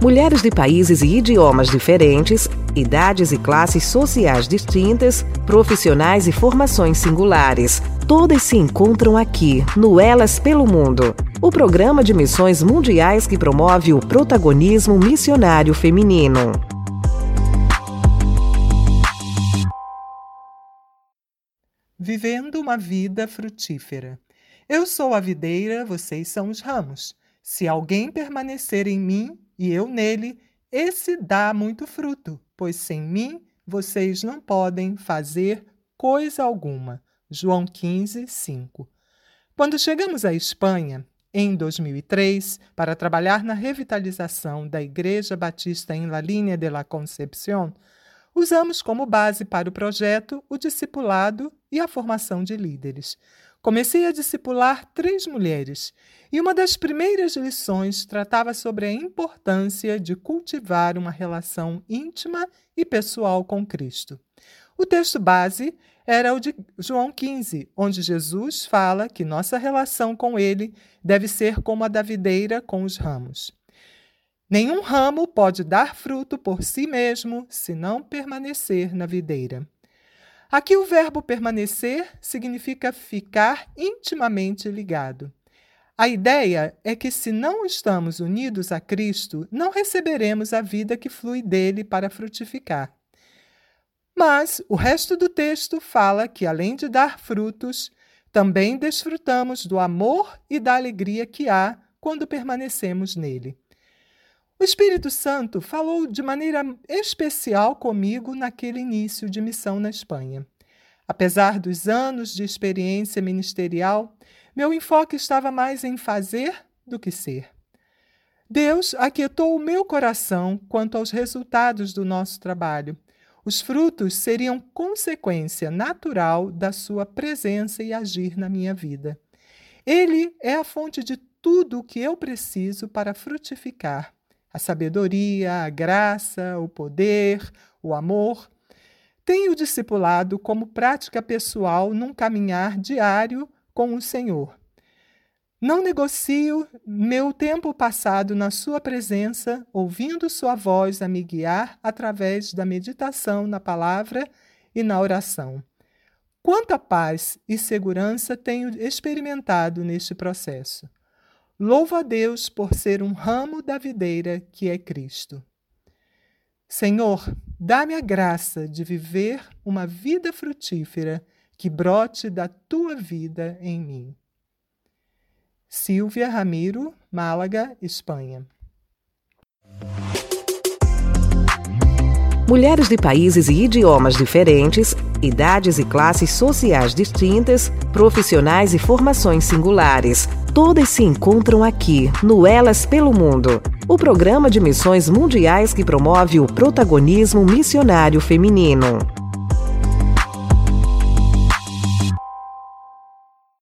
Mulheres de países e idiomas diferentes, idades e classes sociais distintas, profissionais e formações singulares. Todas se encontram aqui, no Elas pelo Mundo, o programa de missões mundiais que promove o protagonismo missionário feminino. Vivendo uma vida frutífera. Eu sou a videira, vocês são os ramos. Se alguém permanecer em mim e eu nele, esse dá muito fruto, pois sem mim vocês não podem fazer coisa alguma. João 15, 5. Quando chegamos à Espanha, em 2003, para trabalhar na revitalização da Igreja Batista em La Línea de la Concepción, usamos como base para o projeto o discipulado e a formação de líderes. Comecei a discipular três mulheres e uma das primeiras lições tratava sobre a importância de cultivar uma relação íntima e pessoal com Cristo. O texto base era o de João 15, onde Jesus fala que nossa relação com Ele deve ser como a da videira com os ramos. Nenhum ramo pode dar fruto por si mesmo se não permanecer na videira. Aqui o verbo permanecer significa ficar intimamente ligado. A ideia é que, se não estamos unidos a Cristo, não receberemos a vida que flui dele para frutificar. Mas o resto do texto fala que, além de dar frutos, também desfrutamos do amor e da alegria que há quando permanecemos nele. O Espírito Santo falou de maneira especial comigo naquele início de missão na Espanha. Apesar dos anos de experiência ministerial, meu enfoque estava mais em fazer do que ser. Deus aquietou o meu coração quanto aos resultados do nosso trabalho. Os frutos seriam consequência natural da sua presença e agir na minha vida. Ele é a fonte de tudo o que eu preciso para frutificar a sabedoria, a graça, o poder, o amor. Tenho discipulado como prática pessoal num caminhar diário com o Senhor. Não negocio meu tempo passado na Sua presença, ouvindo Sua voz a me guiar através da meditação na palavra e na oração. Quanta paz e segurança tenho experimentado neste processo. Louvo a Deus por ser um ramo da videira que é Cristo. Senhor, dá-me a graça de viver uma vida frutífera que brote da tua vida em mim. Silvia Ramiro, Málaga, Espanha. Mulheres de países e idiomas diferentes, idades e classes sociais distintas, profissionais e formações singulares Todas se encontram aqui, no Elas pelo Mundo, o programa de missões mundiais que promove o protagonismo missionário feminino.